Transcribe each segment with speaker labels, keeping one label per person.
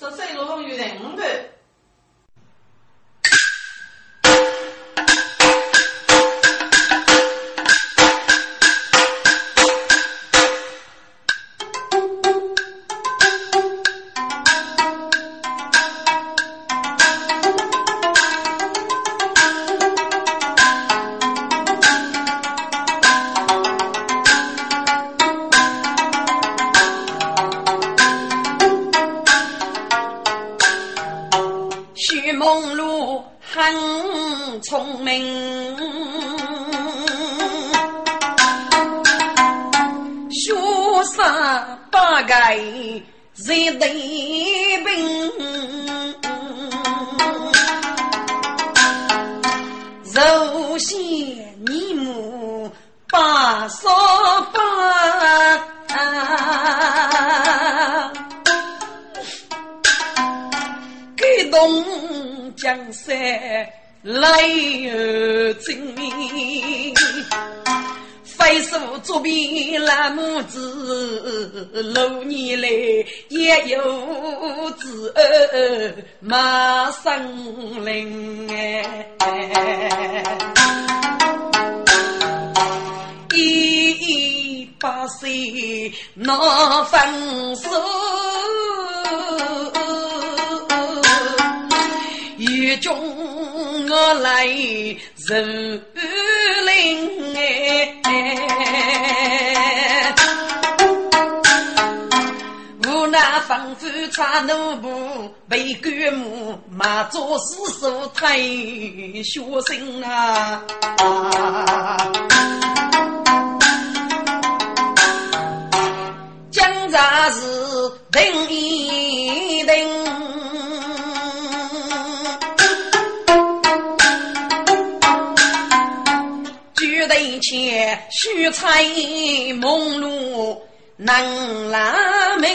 Speaker 1: 十岁罗龙有人的。
Speaker 2: 聪闹分手。雨中我来人林哎，无奈房子差奴仆被官母骂做死手太血腥啊！等一等。举头前须彩梦露能拉明，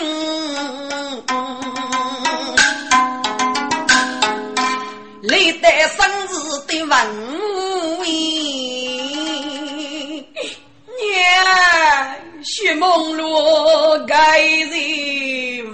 Speaker 2: 历代生日的文艺，娘须梦露改日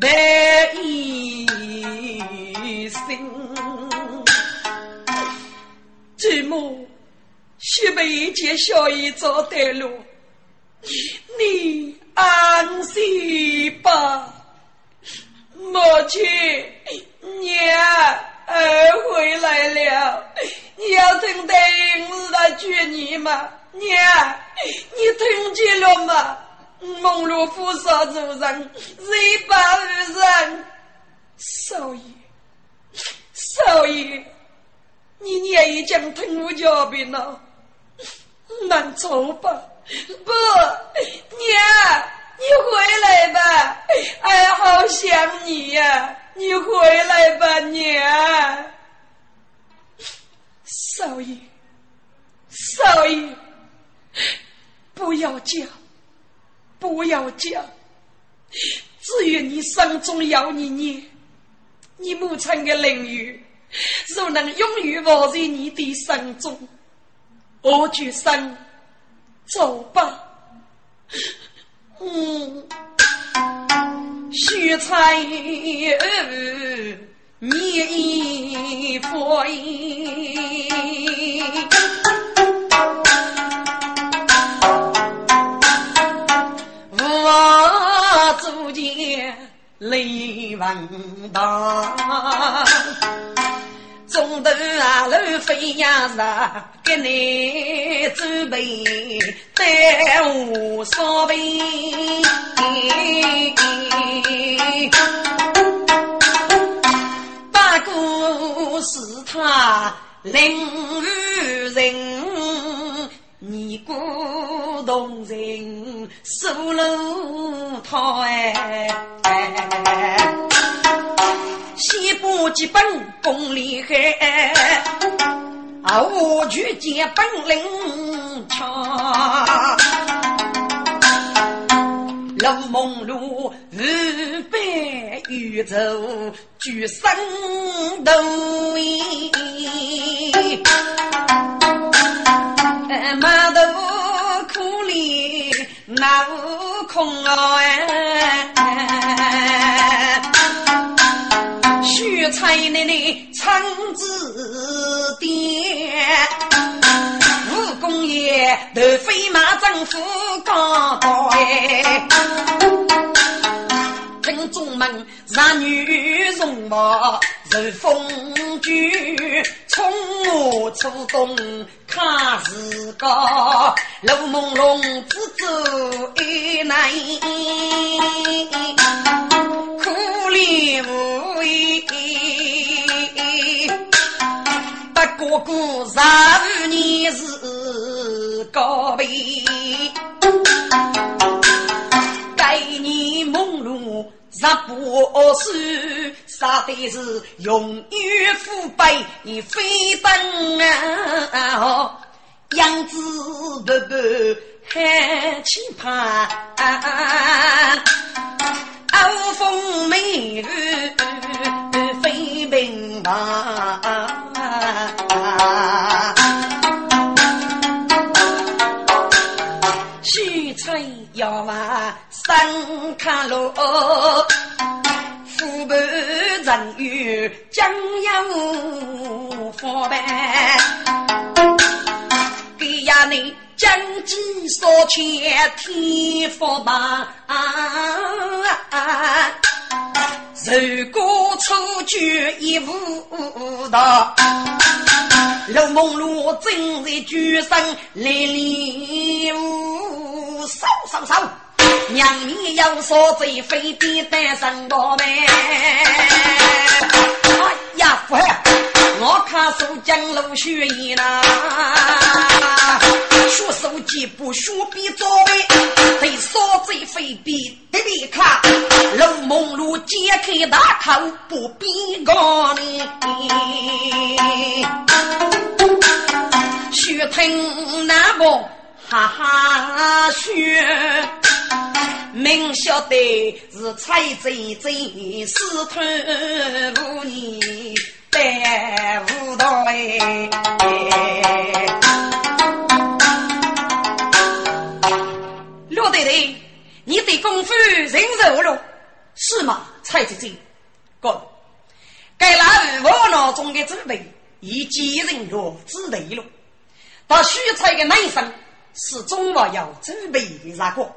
Speaker 2: 白一身，祖母须为见小姨做带路，你安息吧，母亲娘。儿回来了，你要听得我的劝你吗？娘，你听见了吗？蒙罗夫少主人，谁把人？少爷，少爷，你娘已经听我教病了，难走吧？不，娘，你回来吧，俺好想你呀。你回来吧，娘。少爷，少爷，不要叫，不要讲。只有你生中要你念，你母亲的灵语，若能永远活在你的心中，我就生走吧。嗯。须彩你佛音，泪万当。中头啊，路飞呀日，给你准备带我烧饼。八哥是他领人，尼姑同人守路套哎。西部基本功厉害，啊，我去见本领强。楼梦如日白宇宙，举身都一，满头那悟空哎，许才奶奶唱字典。公爷头飞马，征服高高哎！正中门让女容貌如风卷，冲我出动看日高，路朦胧只走一难，苦怜无依。哥哥十五年是高辈，该年梦露十八岁，杀的是永远腐败非等啊！样子不不很奇葩，傲风美女非平凡。许春要往山看路，虎盘人语将要发办，给呀你将计所前天福吧。如果出局一无道，陆梦露正在举身来礼物，扫扫扫，娘你有所罪，非得单身宝贝。哎呀，父我看书讲路学艺呢，学手机不学笔作为，对所罪非比。得别看，楼梦露揭开大口，不必讲你。须听那个哈哈笑，明晓得是财贼贼，私吞妇女白无道哎。陆队队。你的功夫人肉了，是吗？蔡姐姐，哥，该那窝囊中的准备已几人若之内了。到许才的男生是总要要准备的那个，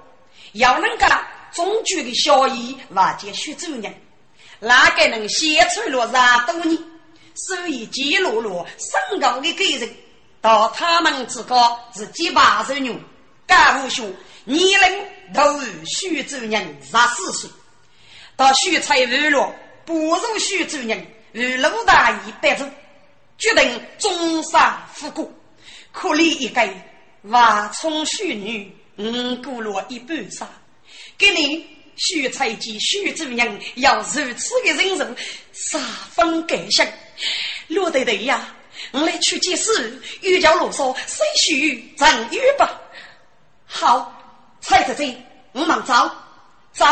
Speaker 2: 要能够中举的小姨瓦解许主任，哪个能写出了那多年，所以记录了身高的个人，到他们之间是几百人牛，干部兄。年龄都徐主任十四岁，到徐才日落，不如徐主任与陆大义白走，决定终杀复国。可怜一个娃从徐女，五过了一半杀。给你徐才及徐主任要如此的忍受，十分感谢。陆队队呀，我来去解释，又叫啰嗦，谁许正月吧？好。蔡子珍，我们走走。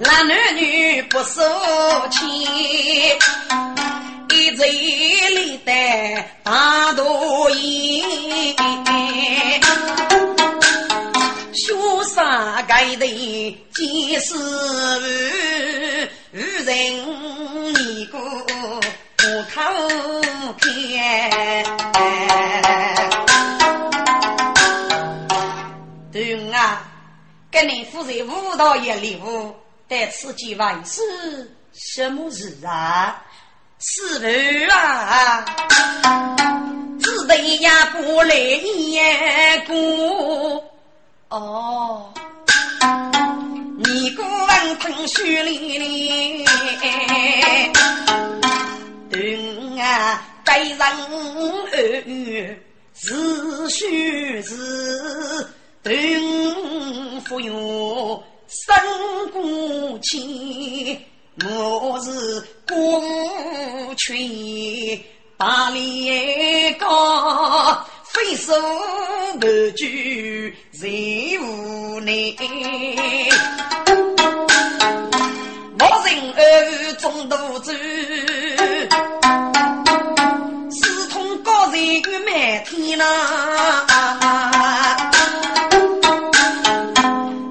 Speaker 2: 男男女不收钱，嘴里的大肚衣，学啥该的几十万人你过不偷看。对啊，给你负责舞蹈业礼物，但此计万是什么事啊？是不啊？只得呀不来也过哦，你过问腾雪里里，对啊，该人儿女是须是。等服用生过气，我是公权大连高，非手不举谁无奈？我人儿中肚子。满天呐，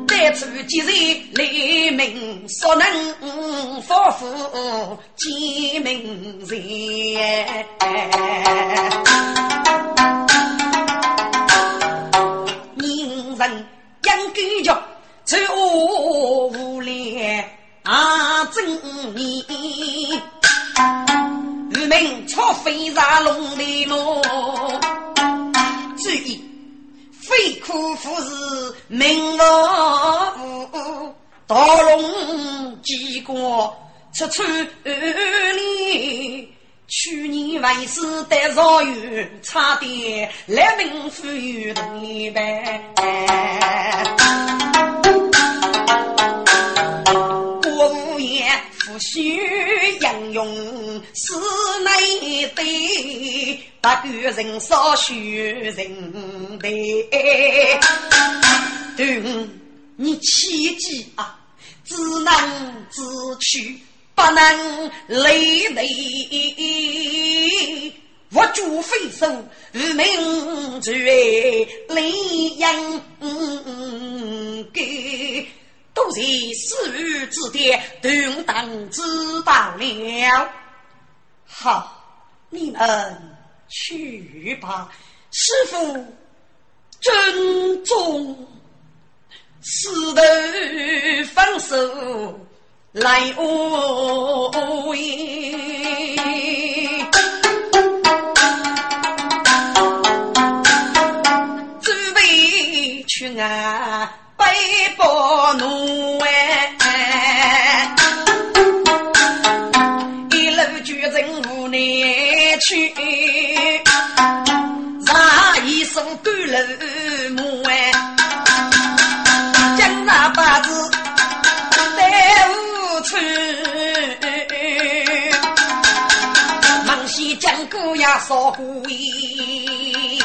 Speaker 2: 带出几人雷鸣，所能发福见明人。人人应该叫走无脸啊正义。渔民操飞上龙的路，注意，非苦夫是名无盗龙机关出出里。去年为师得少远，差点来命富有一半。国务院复须应用。是内对，不管人少学人多。对，你切记啊，只能自取，不能累累。我主非手，无名绝雷人给，都是私语之点，顿当知道了。好，你们去吧，师傅珍重，石头放手来无影。准备去啊，背包奴哎，一路举人无奈去，让一生干了。将姑呀烧过衣，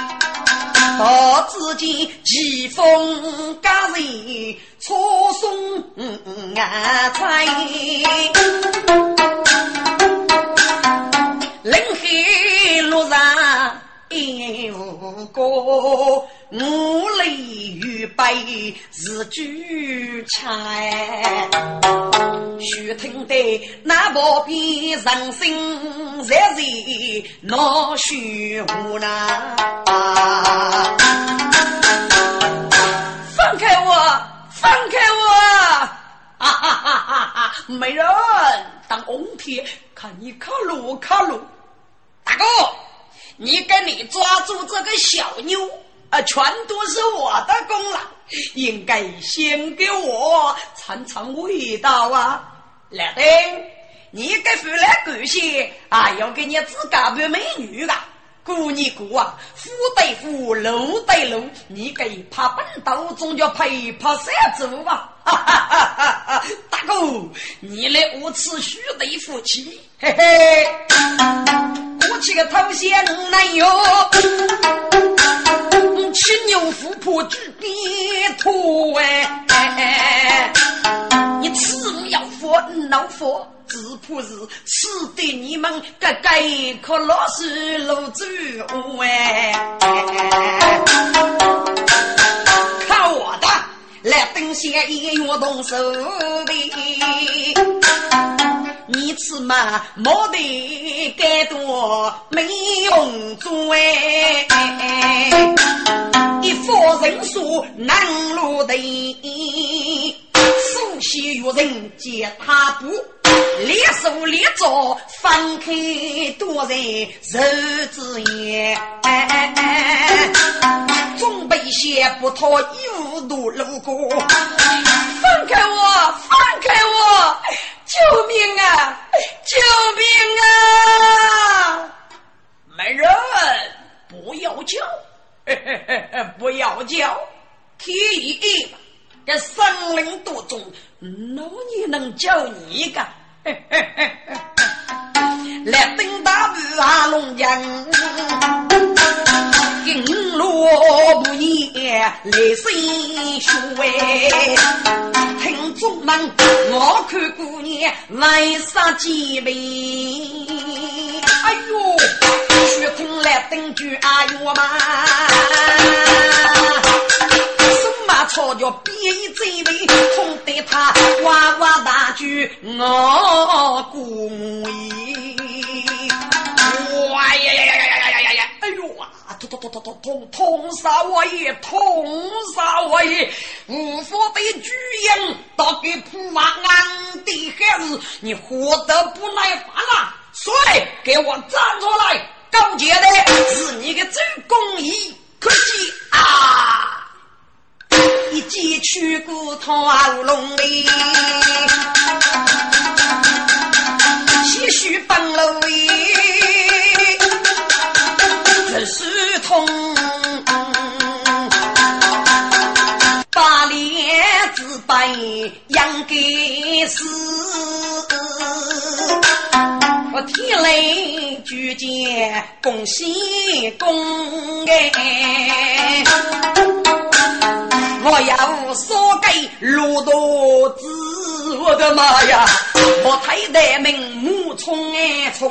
Speaker 2: 到至今奇风佳人错送啊彩。临海路上一无歌，我泪欲悲是举枪。须听得那宝贝人心在在闹虚无呐！放开我，放开我！哈哈哈哈哈！没人当红天，看你卡路卡路。大哥，你跟你抓住这个小妞啊，全都是我的功劳，应该先给我尝尝味道啊！来丁，你给回来感谢啊，要给你自家的美女啊！姑你姑啊，夫对夫，楼对楼，你给爬本道，总叫陪爬山走吧！哈哈哈哈！大哥，你来我此须对夫妻，嘿嘿，我起个头衔男友，骑牛富婆举鞭土哎，你此物要佛老佛。只怕是吃的你们个个可老是露珠哎！看我的，来等下一月动手的，你吃嘛没得该多没用做哎！一佛人说难落的，苏西有人接他不。列手列招，翻开多人手指眼，准备些不脱衣服都路过，放开我，放开我，救命啊，救命啊！没人，不要叫，不要叫，提议这森林多种那也能叫你个？来登大步啊，龙江，金罗不言来生血。听众们，我看姑娘为啥几杯？哎呦，血听来登句哎呦嘛！草叫变一嘴尾，痛得他哇哇大叫，我故意，哇呀呀呀呀呀呀呀呀！哎呦啊，痛痛痛痛痛痛痛杀我也，痛杀我也！无法的巨婴，到给铺马安的孩子，你活得不耐烦了？谁给我站出来？高洁的是你的真公义，可惜啊！一记去骨头龙里，些许崩了尾，只是痛，把脸子白养给死，我天雷举剑恭喜恭哎。我要说给骆驼子，我的妈呀！我太大名目冲哎冲，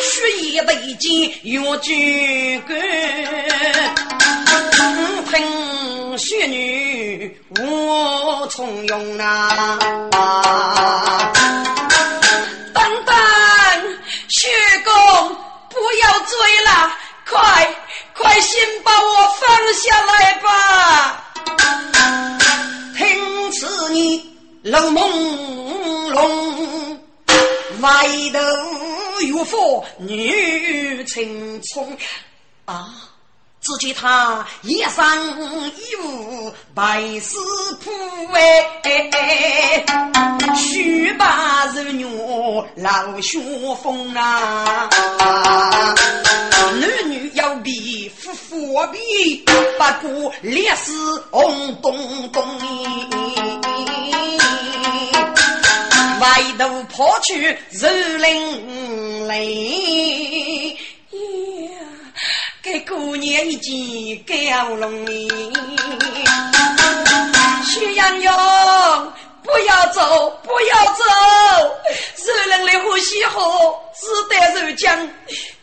Speaker 2: 血液对肩要举杆，凭血女我从容啊！等等，薛公不要追了，快快先把我放下来吧！听此你冷朦胧，外头有佛女青葱啊！只见他一身衣服白丝铺哎，须把柔软老雪风啊！男女要比夫妇比，不过烈士红咚咚外头跑去如林雷。给姑娘一件高龙衣，徐阳阳，不要走，不要走，热人的呼吸河，只得入江，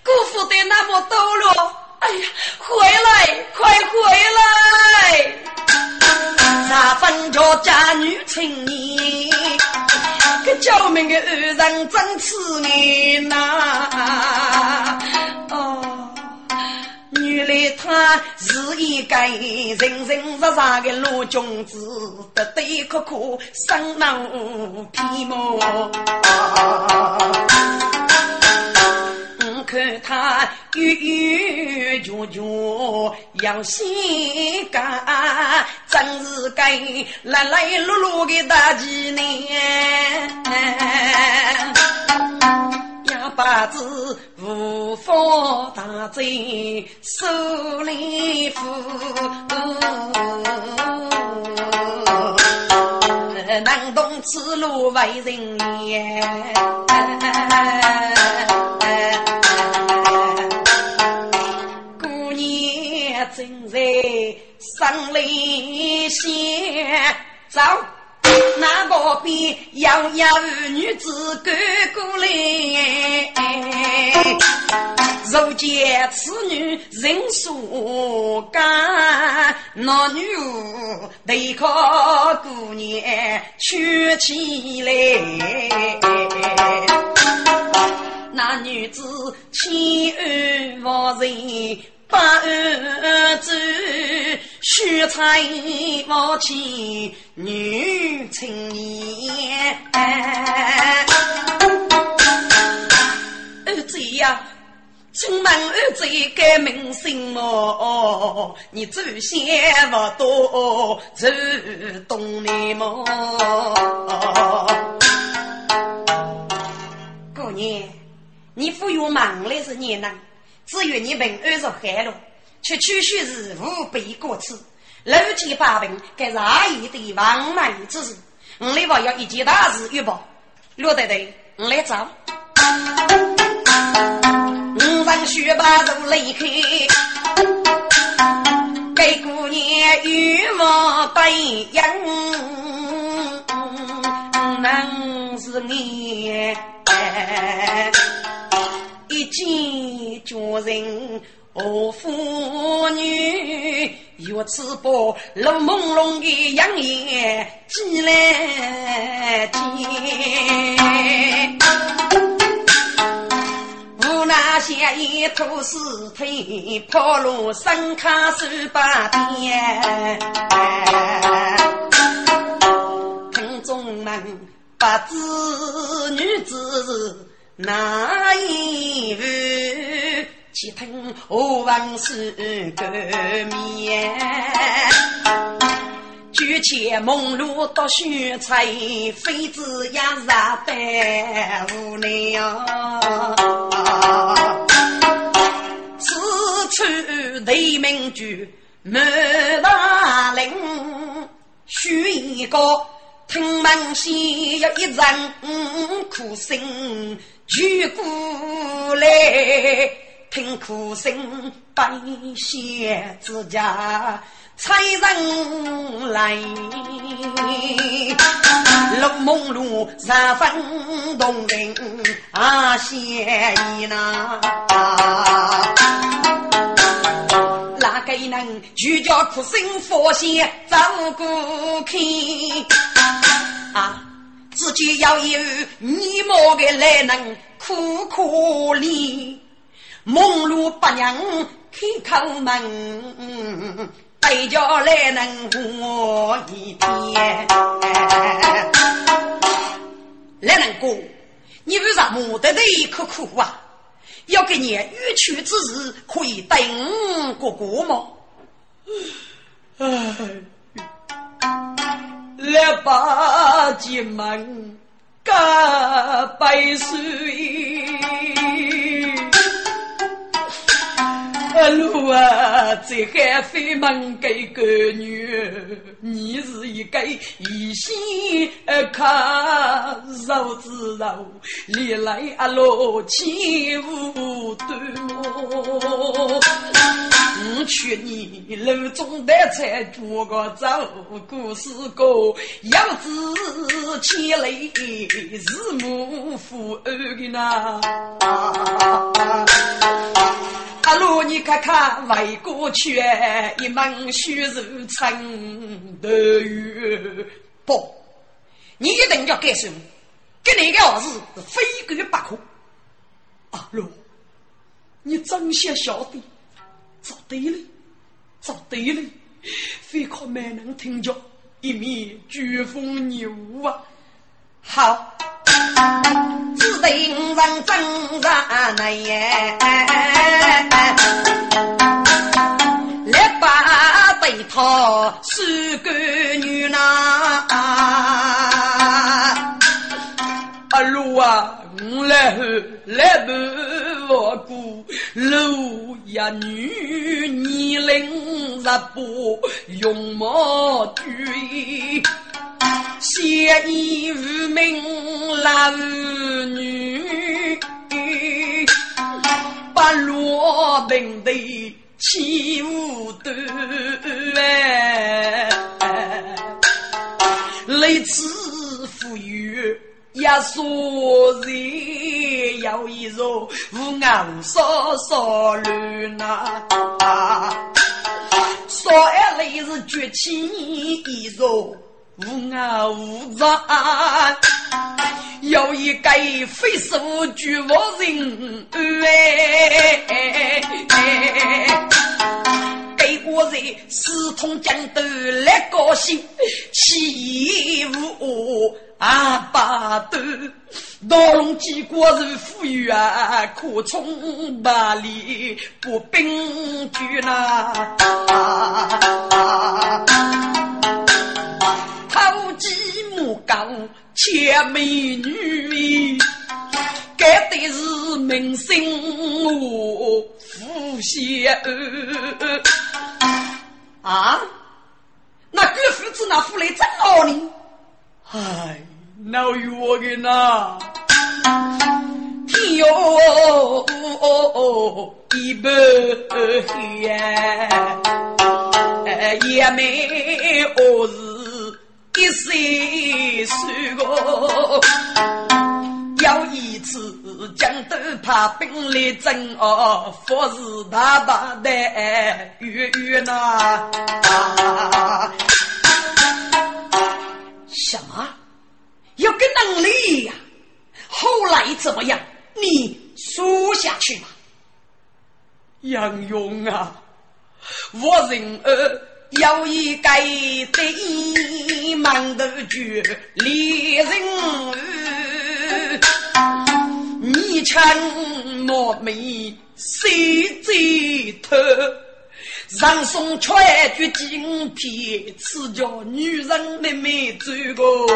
Speaker 2: 辜负的那么多了，哎呀，回来，快回来！啥分着家女情义，给救命的二人真痴念呐！哦。原来他是一个人人实实的老君子，得得可可生脑皮毛。他郁郁拳拳有心肝，真是个来来碌碌的大青年。哑巴子无法大嘴，受累苦，难懂此路为人言。正在生里先走。那个边养养女子赶过来，如见此女人数干，那女儿得靠姑娘娶起来。那女子千恩万人。把儿子许在母亲女青年，儿子呀，请问儿子改名姓么？你祖先不多，走东南么？姑娘，你父有忙来是你呢？只有你平安着海路，却区区是无备过此，路见八平，该是阿姨的亡门之事。我来话要一件大事预报，罗队队，我来找。五人学把如离开，给姑娘玉貌白养，能是你。一见佳人。和妇女如此把露朦胧的杨眼挤来见，无奈下一头尸体抛落山卡手把边，听众们不知女子那一位？岂听何往事隔面？举起梦露到雪彩，妃子也染白无了。此处对名句满大林，许一个听门西有一人苦声举过来。听哭声，白鞋之家才人来，陆梦露十分动人啊，谢意呐。哪个能就叫哭声佛仙走过去啊？自己要有你莫个来能苦可怜。梦露八娘开口门，大家来能过一天。来人哥，你为啥莫得的一口苦啊？要给你欲去之日，可以等哥哥吗？唉，来把进门，干杯水。路啊，在海飞门给个女，你是一个一心看肉之肉，历来阿罗千无端我去年路中的菜做个走，故事歌要子千里是母父儿的呐。阿罗，你看看外国去，一门血肉成德语不？你一定要改手，跟那个儿子非改不可。阿罗，你真想晓得？做对了，做对了，非靠没能听着，一面飓风牛啊！好。只得五人挣扎那耶，来把对他是个女呐。阿路啊，我来后来不我过路呀女年龄十八，容貌俊。写意无名老女，八罗平地起舞端，来自富裕一说人，有一座无昂少少乱呐，少一类是崛起一座。无啊无杂，有一个非俗巨无人哎，给我在四通江头来高兴，起舞阿巴斗，刀龙几国是富裕啊，可冲百里不兵军呐。好木刚，千美女，该的是明星我福仙啊！那个夫子那福来真好呢！唉，闹冤呐！天哟，一半黑也没我是一岁岁个，有一次江都怕兵来征哦，福是大把的冤冤呐！什么？有个能力呀？后来怎么样？你说下去吧。杨勇啊，我人儿有一个对门头绝猎人儿，你看莫美谁最头？上送穿绝金皮，此叫女人的美走过。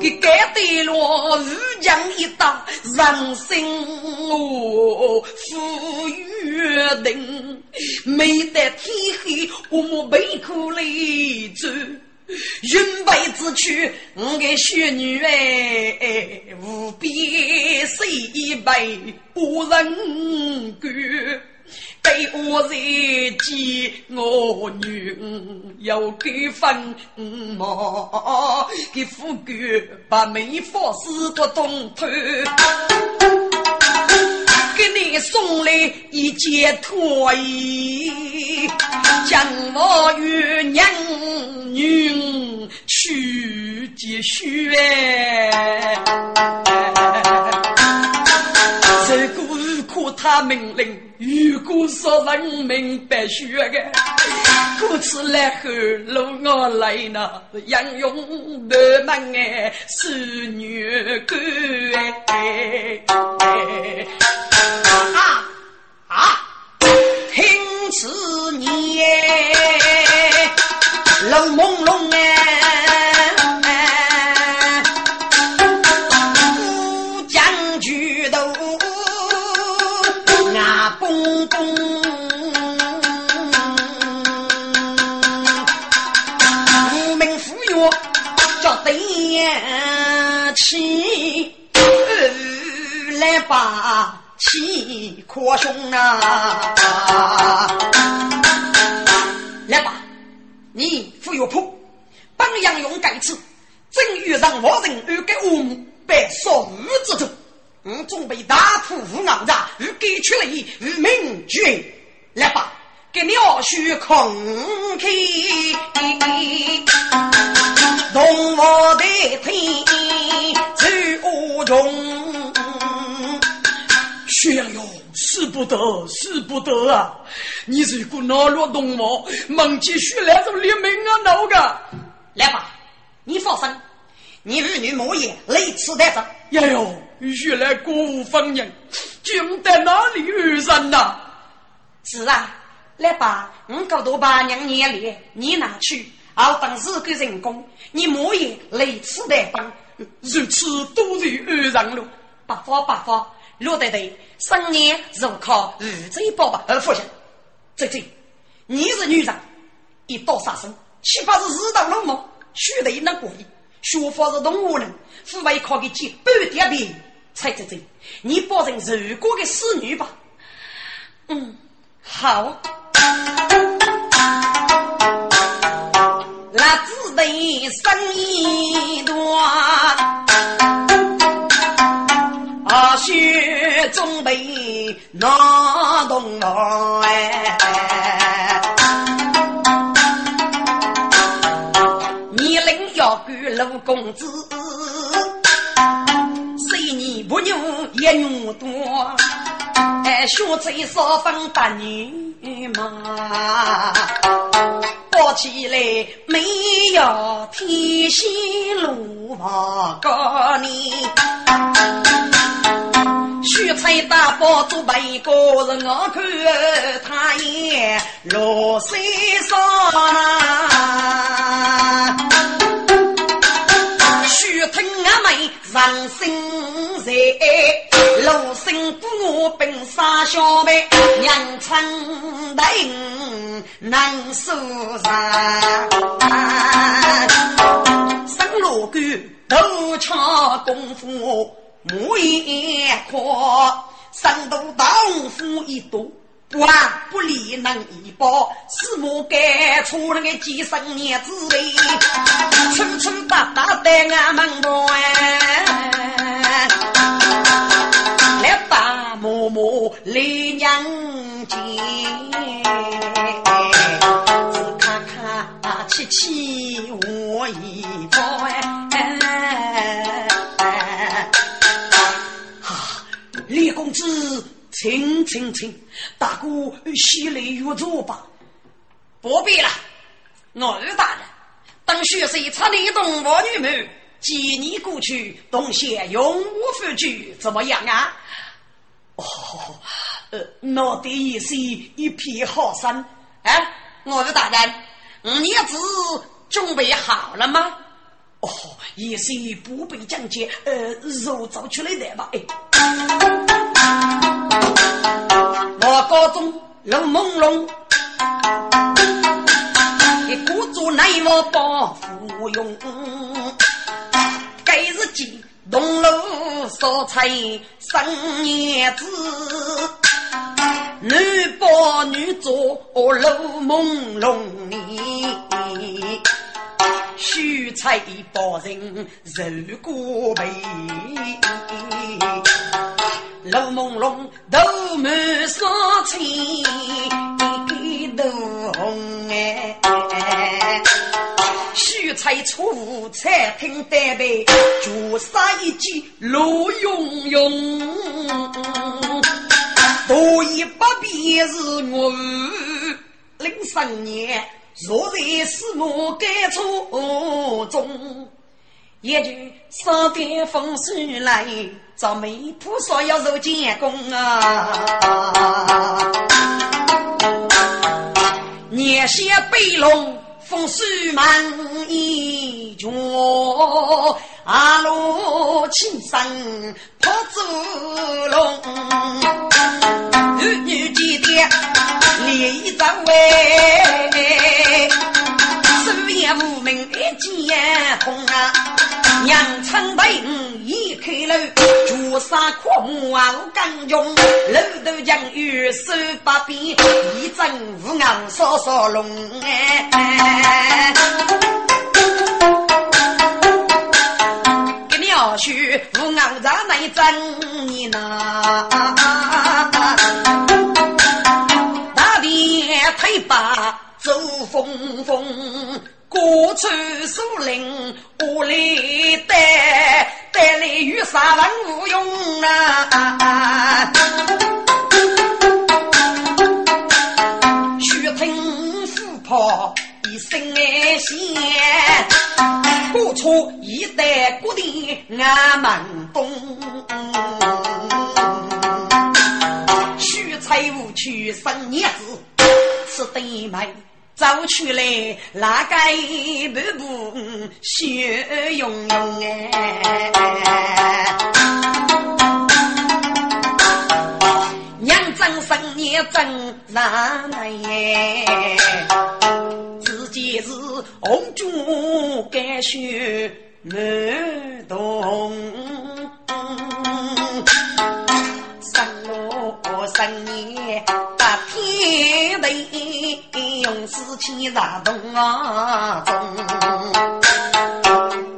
Speaker 2: 给盖对了，玉江一打，人生哦，富约定，没得天黑，我们背苦来走。云白之躯，我的雪女哎，无边水一杯无人管。给我在见我女，有给分毛，给富贵把美发丝都动透。给你送来一件拖衣，将我与娘女去接续他命令，如果说人明白学的，故此来后路我来呢，杨勇的门哎是女官哎。
Speaker 1: 啊啊！
Speaker 2: 听此言，冷朦胧哎，把。气扩胸啊！来吧，你富有谱，本杨勇盖此，正遇上我人二个乌木被烧鱼之徒，我准备大破无昂着，与给出来与民军。来吧，给鸟须空开，动我的天，走无中。薛洋勇，使不得，使不得啊！你如果恼怒动我，梦见血来就立命啊！闹个，来吧，你放心，你儿女莫言，雷次得着。哎呦，原来国无方人，竟在哪里遇上呐？是啊，来吧，我搞多把娘年里，你拿去，熬等日个人工，你莫言雷次得帮，如此都是遇上了，八方八方。罗太太，生年如靠日贼宝吧，而父亲，这这，你是女人，一刀杀生，岂不是日当龙毛？须得那过瘾，学法是动物人，父为靠个几半点病，才这这，你保证如果的侍女吧？嗯，好。那只得生一段。大，雪中备那东哎，你领要给老公子，谁你不牛也牛多，哎，学吹少分大女嘛。抱起来没有天仙路跑高你，许才大宝做一个人，我看他也落水上许听阿妹人心
Speaker 3: 在，罗生不我本杀小妹，娘称大能收上，生罗干头枪功夫木一阔，生度刀夫一多。不啊，不离能一包，是莫该出那个几十年之内，粗粗大大的俺们多哎，来把嬷嬷来娘亲，只看看七七我一子。请请请，大哥喜来约座吧。
Speaker 2: 不必了，二大人，等学生差你动我女们，几年过去，东西永无复聚，怎么样啊？
Speaker 3: 哦，呃，那得也是一片好心。
Speaker 2: 哎，二大人，你子准备好了吗？
Speaker 3: 哦，也是不必讲解，呃，肉找出来的吧？哎。
Speaker 2: 我高中冷朦胧，一鼓足内我帮扶用，该日记东楼烧菜生叶子，男抱女坐楼朦胧里，许菜包人肉锅背。楼朦胧，头满霜青，一根头红哎。许菜出菜厅单杯，脚杀一记路涌涌。多一百便是我零三年，若在是我改错中。一句上边风水来，找媒婆说要入监宫啊！年些背龙风水满一角，阿罗青山破祖龙，儿女记得立一张位。手也无名一见红啊，娘称大一开楼，朱砂阔木啊无干用，楼头将有手把柄，一阵乌昂扫扫龙哎。给鸟婿无昂在那阵你呐，大便腿把。走风风，过处树林，我里带带来雨伞万无用啊！须听虎跑一声响，过处一带过的俺门东，须财无去生叶子，是对门。走出来，那个一步步血涌涌哎！娘真生年真难哎，自己是红军干血难动，生我生年大天地。用四千大动啊中，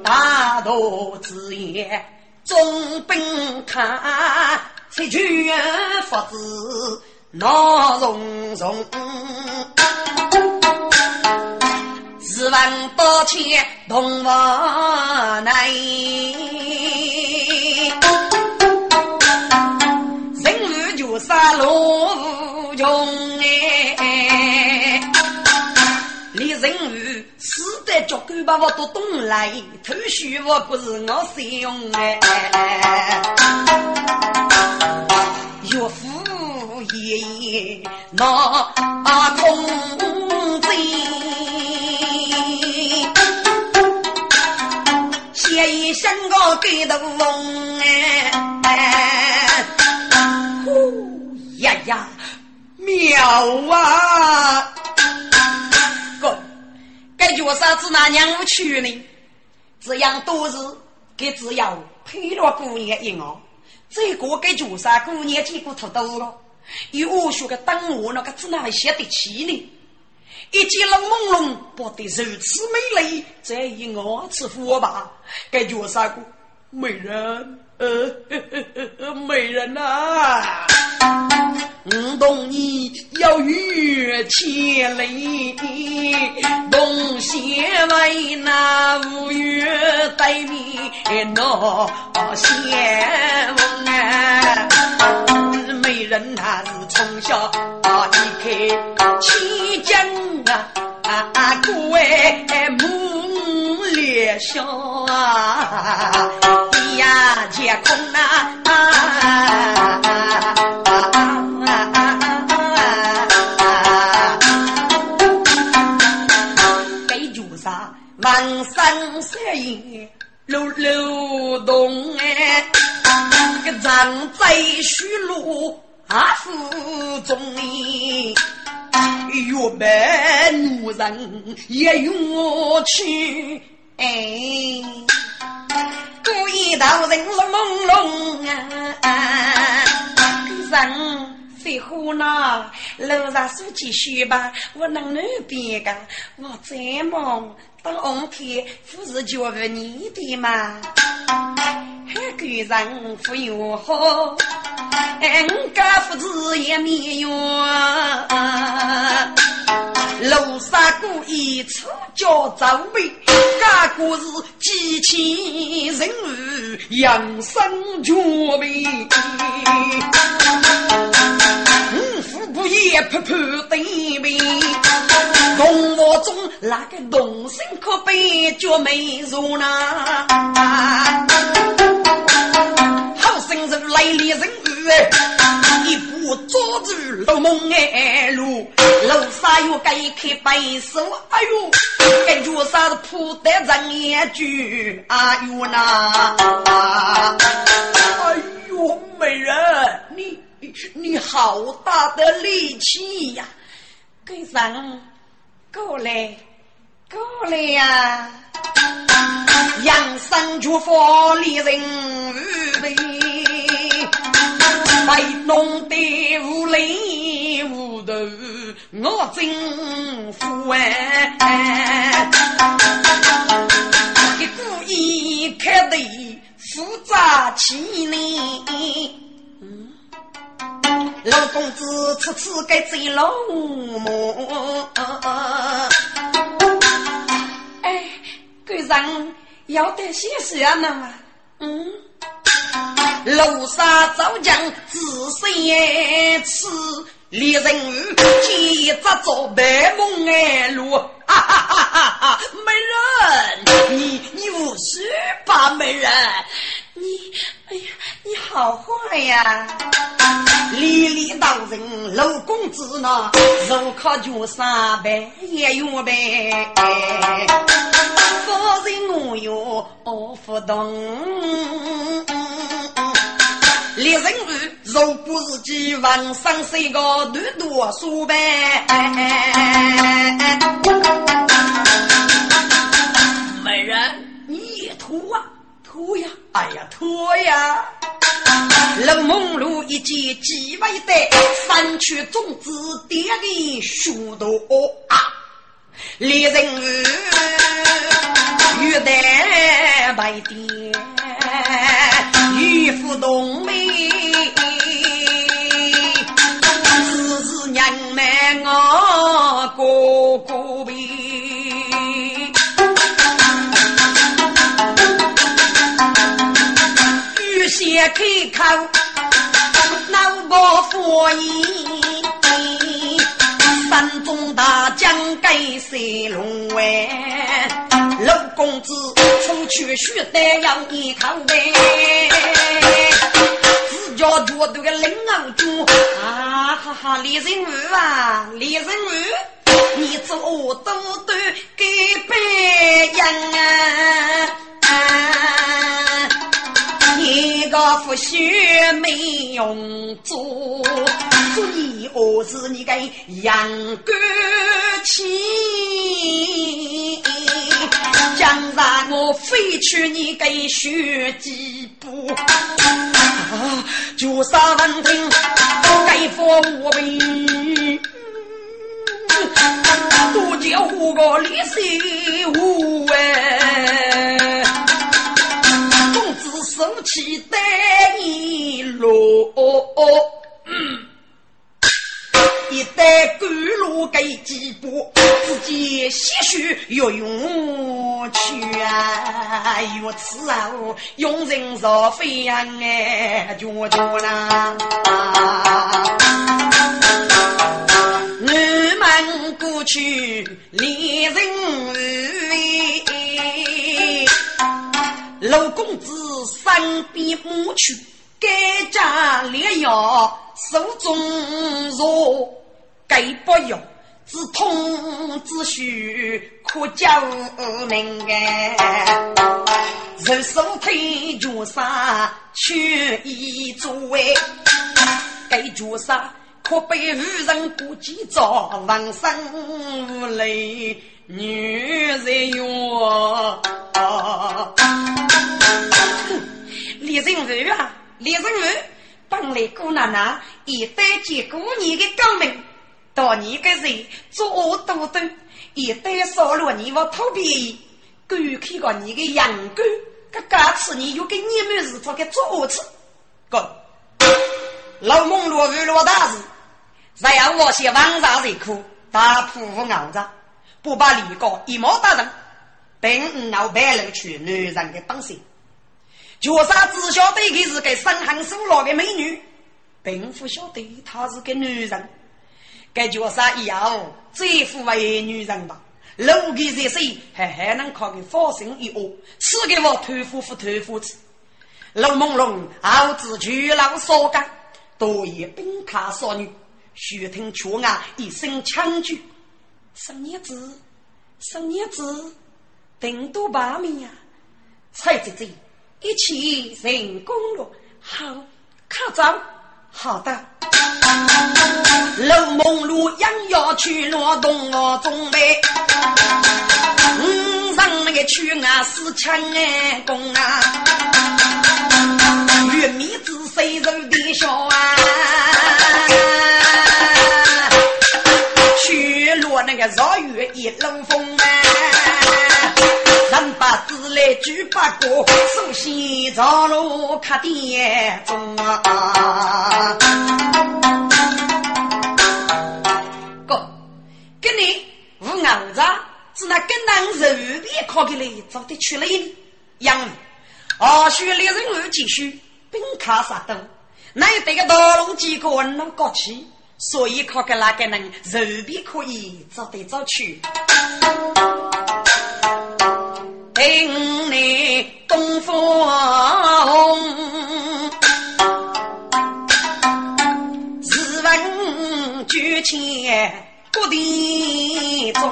Speaker 2: 大道之言中兵看，七拳法子闹融融，十万八千同往内，就杀罗无穷哎。人物死得脚杆把我都懂来，头绪我不是我使用哎。岳父爷爷那空贼，写一下将我给的翁哎，呼呀呀，妙啊！哥，该脚啥子那娘我娶呢？这样都是给只要配了姑娘一哦，这个给脚啥姑娘见过太多了，有我说个等我那个只哪会写得起呢？一见了朦胧，不得如此美丽，这一我吃福吧？该叫啥个美人？呃，美人呐！我懂你要越千里，东西为那五月对面那相逢啊！美人那是从小离开七江啊，各位母笑啊，呀结空啊。给住啥？满山山野溜溜动哎，个站在虚路啊府中里。越白女人也勇去，哎，故意道人了朦胧啊，人飞虎呢，楼上书记学吧，我能那边个，我再忙，当红天不是教育你的吗？还个人不友好。俺家父子也没用，楼上故意出叫早备，家故是几千人物养生绝备。五虎不也拍拍对面，动物中那个动身可悲，绝美如呢。好生人来历人物，一步捉住老孟哎路，路上又该开白手，哎呦，感觉啥子铺得人眼句，哎呦那，哎呦美人，你你好大的力气呀，跟上过来过来呀！养生绝佛立人为，为弄得无里无头，我真服哎！公子此次该醉老母。个人要得些什么？嗯，楼上早将自身吃，猎人鱼接着做白梦哎路，哈哈哈哈哈！美人，你你无须吧，美人，你哎呀，你好坏呀！理理当人，老公子呢，肉靠脚三百也用呗。夫人我哟不懂，猎人鱼如果是几万三岁个多多数呗。美人，你也吐啊，吐呀！哎呀，吐呀！冷梦露一见几位的，三曲种子点的许多啊！猎人鱼玉带白点，玉肤动眉，日日娘们我哥哥背。先开口，脑包佛印，山中大将给谁龙哎？老公子出去学得要一口呗，自家觉得个冷傲猪啊哈哈！李人武啊，李人武，你做都都给别人啊！夫血没用做，做你儿子你该养个气，将来我非去你该学几步，就杀文听该放我命。多叫个李师傅哎，公子手起带你落，一代赶路给几步，自己些许要用去啊，如此啊，用人若飞呀哎，就就啦。过去恋人为，老公子身边母去，改嫁烈药手中若该不用，只痛只需可救命哎，人手推脚上却一作为，该脚上。可被愚人不记着，浑身无泪，女人哟。李仁武啊，李仁武，本来姑奶奶一旦见过你的高明，到你个人作恶多端，一旦烧了你我土鳖，狗看过你的阳光，这假次你又给你们是做个作恶事，滚！老孟落雨落大事。只要我些王上人苦，大铺服熬着，不把李高一毛打人，并闹白露去女人的本性。绝杀只晓得她是个深寒瘦老的美女，并不晓得她是个女人。该绝杀以后最富为女人吧？楼给热水还还能靠个放心一窝，吃给我托付付托付吃。楼朦胧，熬子巨浪烧干，多言兵卡少女。徐听却啊一声枪举，生叶子，生叶子，顶多八米呀！蔡姐姐，一起人工了，好，看走，好的。楼梦路养要去罗东我中备，嗯，上那个去啊是枪哎工啊，玉米子谁人的笑啊？去落那个绕月一冷风啊，把字来举八个，首先朝路看点钟啊。哥，跟你无硬子，只那跟当肉皮烤起来做的出来呢。杨二叔猎人物继续，兵卡杀灯，那得个大龙几个人能过去。所以靠个那个人肉皮可以找得找去。等你东风日文举前不地中。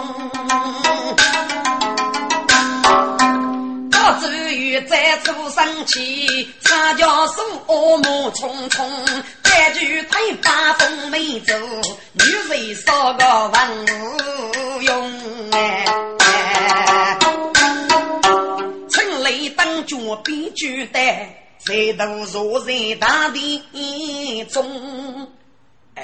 Speaker 2: 至于再次生气，差叫手恶魔匆匆，再句推八风没走，女人少个文用哎。当脚边举带，在都坐在大地中，哎，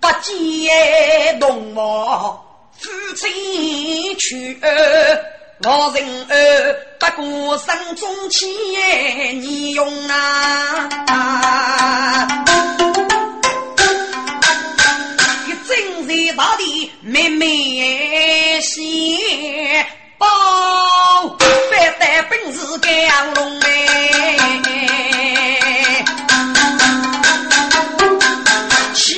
Speaker 2: 不见动物。夫妻去，老人儿不过生中气你用啊！一整在大地妹妹包，百代本事干龙哎！骑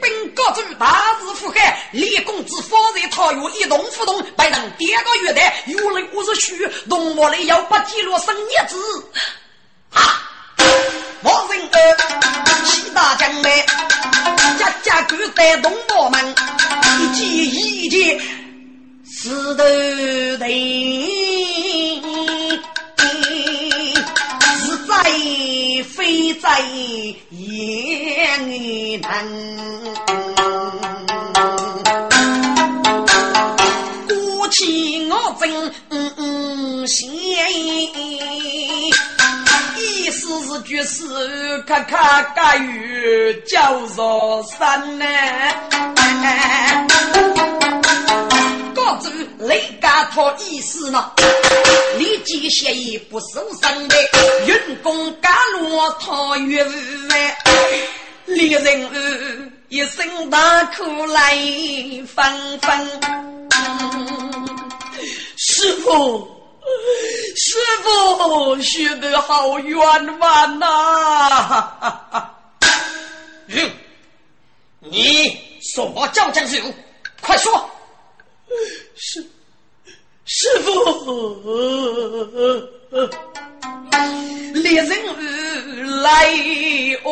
Speaker 2: 兵各州大日福海，李公子方才讨约一动不动，被人点个月台，有人我是虚，龙王里要把记录生叶子啊！王人儿，七大将来，家家各在东宝门，一见一见是头顶，是在非在眼里难。孤我真心，意思是句世咔咔咔雨叫做山呢。告知雷家托意思呢，立即协议不受伤的，运功甘露讨月外，猎人一声大哭来纷纷。师傅，师傅，学得好冤枉呐！
Speaker 4: 嗯，你所教将士，快说。
Speaker 2: 师师傅，猎人来哦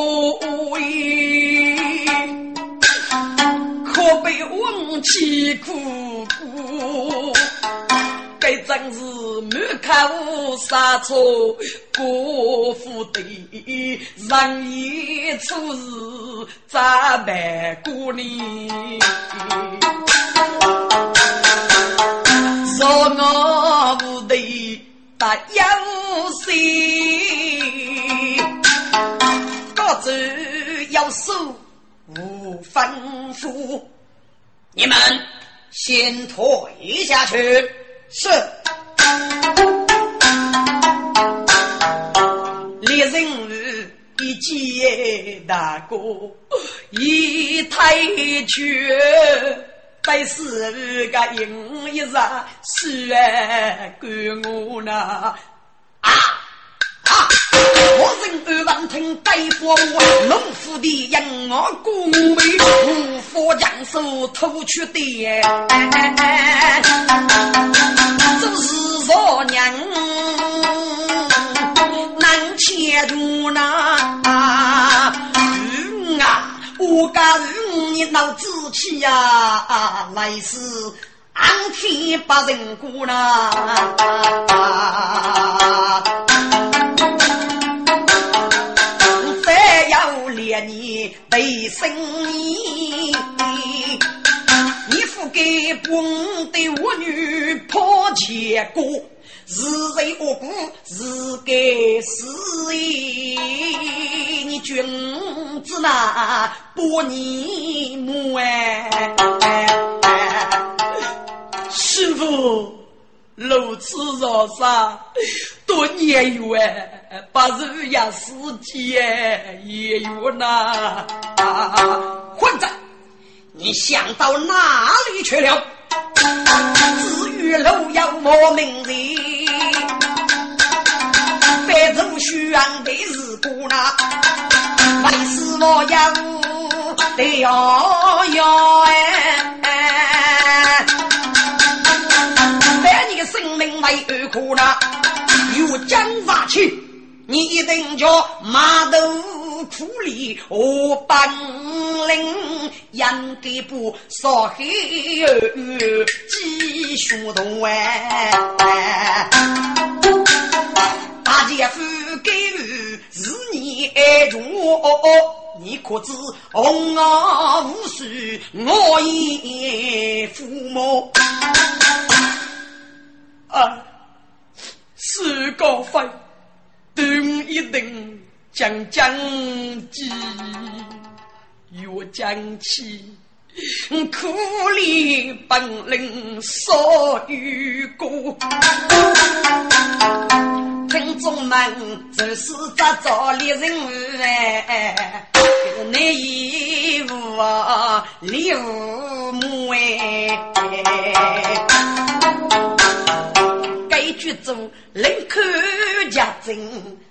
Speaker 2: 喂，可被王气苦苦。该真是满口杀错，国府的人言处事咋办过呢？我不对打有心，各自要守无吩咐，
Speaker 4: 你们先退下去。
Speaker 2: 是，猎人一见大哥一抬拳，百是个银一日是管我呢啊啊！我人二万听大夫话，农夫的养我姑妹，无法将手偷去的，这是少娘难切住呐！嗯啊，我家你闹志气呀，来世安天把人过呐！你为生意，你付给本的我女破钱过，是谁恶故是该死意？你君子那不你母哎，师傅。如此若杀，多年远，不如呀世界也有那混子，你想到哪里去了？至于楼要我名人，非洲宣的是故那，为是我要得要要哎。生命为二苦呢，有江杀去，你一定叫马头苦力我本领，应该不少黑儿鸡血痛哎！大姐夫给予是你爱着我，你可知红啊无数我已父母。啊！是高飞，等一等，将将计，越将起，苦练本领少于过。听众们，这是咋造猎人哎？内衣服啊，礼物母哎。中人。口家珍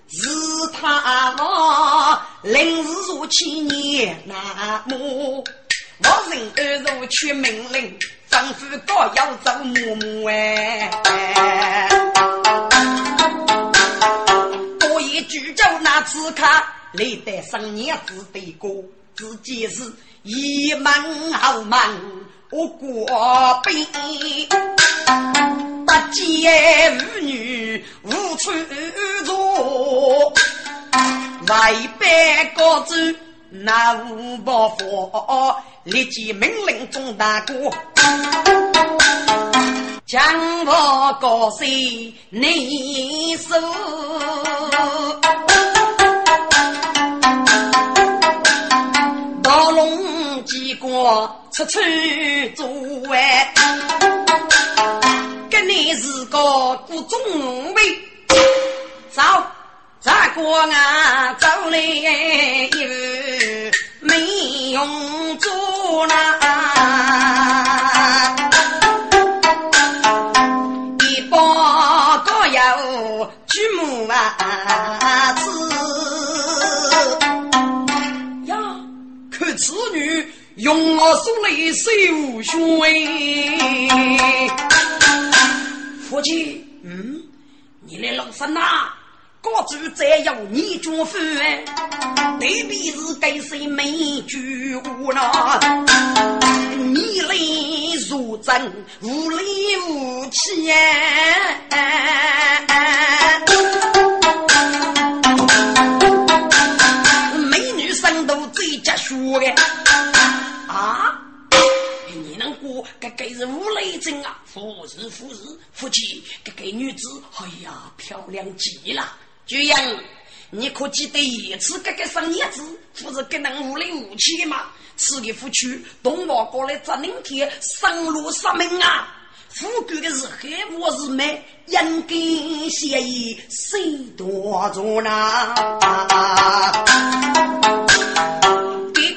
Speaker 2: 是他嘛？临时入去年那么，我人。二入去命令，丈夫高要做嬷嬷哎。多一句叫那此刻，历代生年子对过，自己是一门好门。我国兵不见妇女无处坐，外边高奏那五报佛，立即命令钟大哥，将我高兴你说，出做哎，跟你是个古中位，走，再过啊走来一路没用做啦。举目啊，子
Speaker 5: 用我手里手血，
Speaker 2: 夫妻，嗯，你来老身呐，高主再要你做饭，对比是给谁没举物呢？你来如真，无理无气。说真啊！夫是夫是夫妻，这个女子，哎呀，漂亮极了！居阳，你可记得一次这个生叶子，不是给能无雷无气吗？此个夫妻，东王过来砸明天，生路杀命啊！富贵的是黑，我是美，应该协议谁多着呢？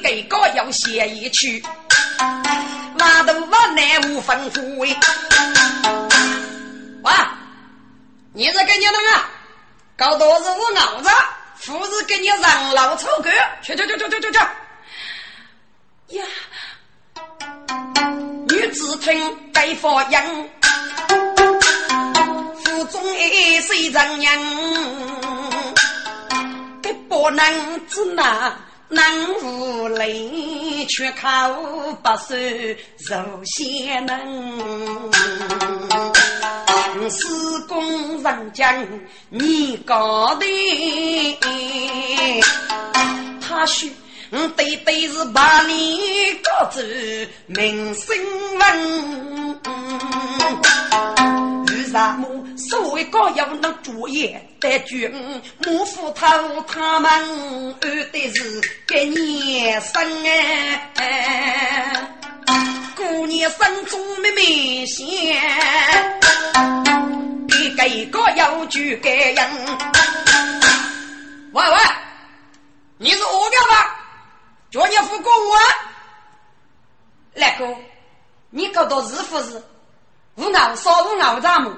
Speaker 2: 给个要协议去，马头马南无吩咐喂。哇，你是跟你那个搞多是我熬着，不是给你让老臭狗，去去去去去去去。呀，女子听该发音，腹中一水人样，给不能只拿。能无泪，却靠不受受先能。施工人将你搞的，他说对对是把你搞走明星文。啥么？所谓高要那主业得军，莫负他他们安的是给你生哎，过年生中没明显，别给个要就给人。喂喂，你是我干吧？叫你付公我。来哥，你搞到是不是？无脑烧无熬杂么？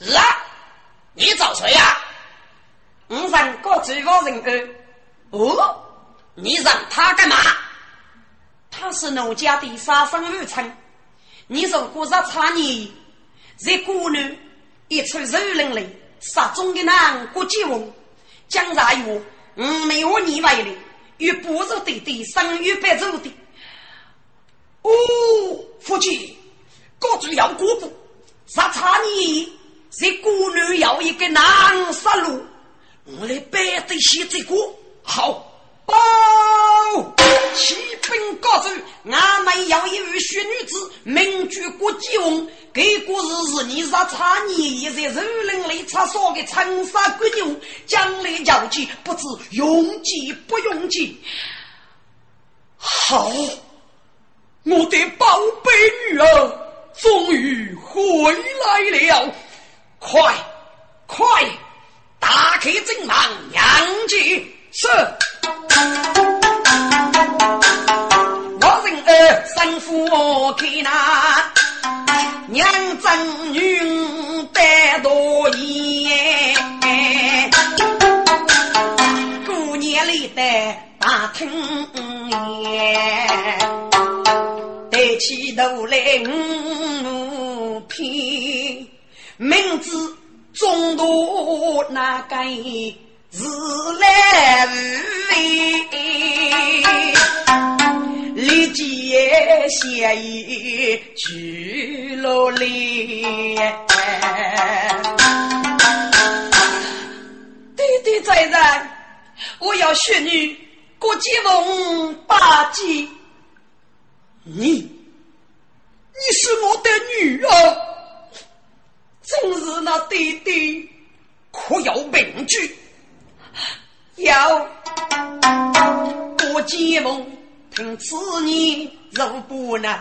Speaker 2: 是啊，你找谁呀？我让个追房人儿。哦，你让他干嘛？他是农家的杀生二村。你说过日差你，这姑娘一出肉人来，杀中的男国际翁，将来我我没有你为的，与不如对的生与白走的。哦，夫妻，各自要过步，杀差你。这姑娘要一个男杀戮，我来背得起这个好。报，启禀高祖，俺们要一位雪女子，名居国际翁。这故事是你杀差你一在肉林里插烧的长沙国牛，将来交际不知用计不用计。好，我的宝贝女儿终于回来了。快快打开正门，娘进是。我人儿生父开那娘正女得多言，过年里的大听言，抬起头来五片。明知中途那该自来无为，立即协议去落来。对对在人，我要学你国际风八级。你，你是我的女儿。
Speaker 6: 真是那弟弟，
Speaker 2: 可有凭据？
Speaker 6: 有，
Speaker 2: 我结梦听此言，如不能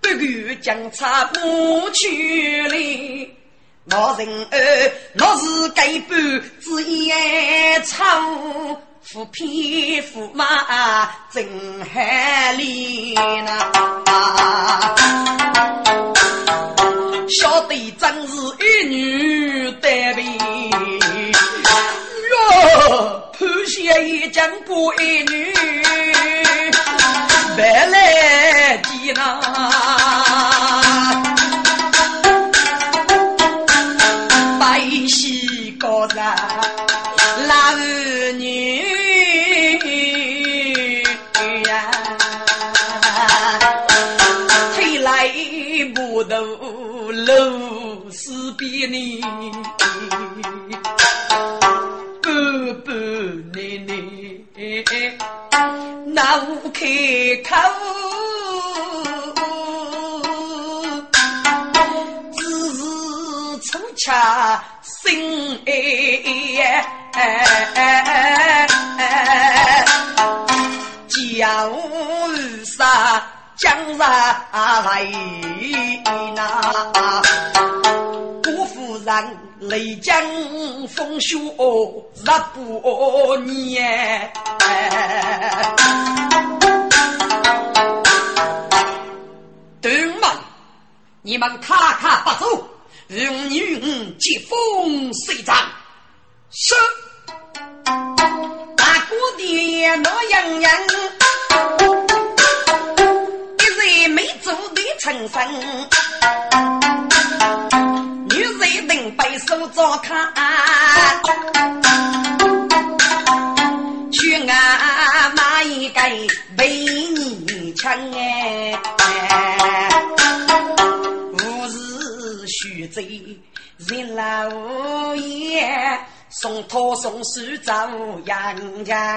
Speaker 2: 不敢将差不去了。老人儿，我是该半只烟草，虎皮虎马真海里呐，一将过一女，白来见呐。老女呀，推来不头露丝边呢，那无开口，只是粗茶。心哎，江山江山来呐，辜夫人泪江风雪十八年，你们卡卡不走。用女接风水仗，是大哥的那样样，一日没走的成身，女人能背手照看，去俺妈一个人老爷送托送书走洋洋，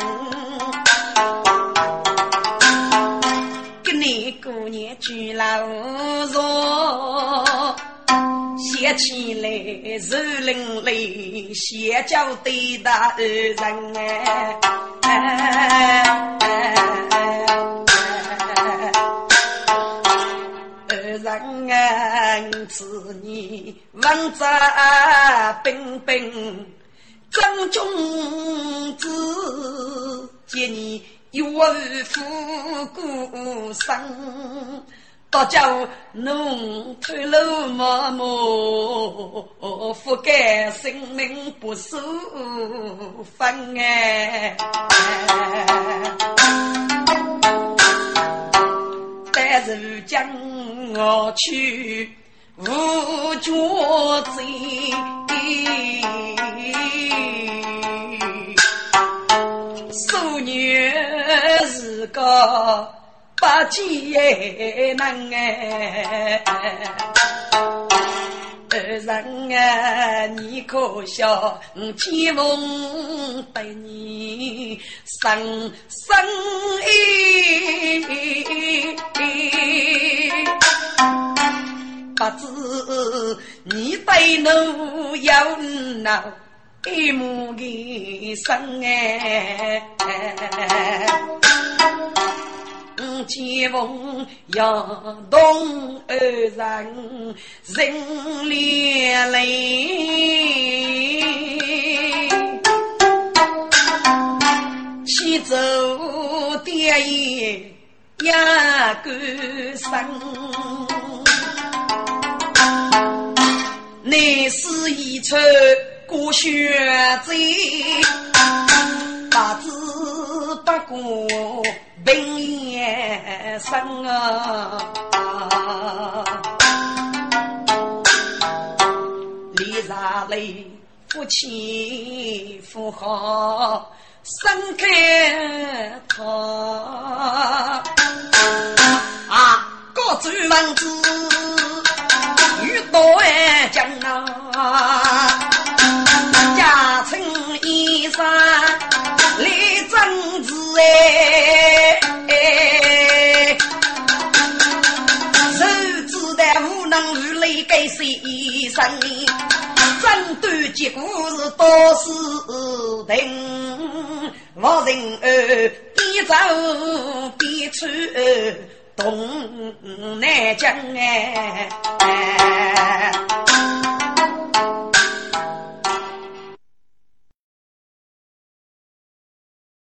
Speaker 2: 给你过年聚老弱，想起来肉淋淋，先叫对大人哎。人子你文质彬彬，张君子见你有富故生，大叫侬偷漏毛毛，覆盖性命不守分哎。但如将我去无脚走，素女是个不艰难哎。人啊，你可笑？天风对你生生不知你对奴有恼一母的生哎。见逢要动二人人连累，起走爹也压干身，内是一出过血债，八字不过。病延生啊，李大雷夫妻夫好，生开他啊，各主门子遇到哎将啊，家成衣裳立正子哎。手指的无能如泪，给谁生？断结果是多是定，我人儿边走边出东南江哎。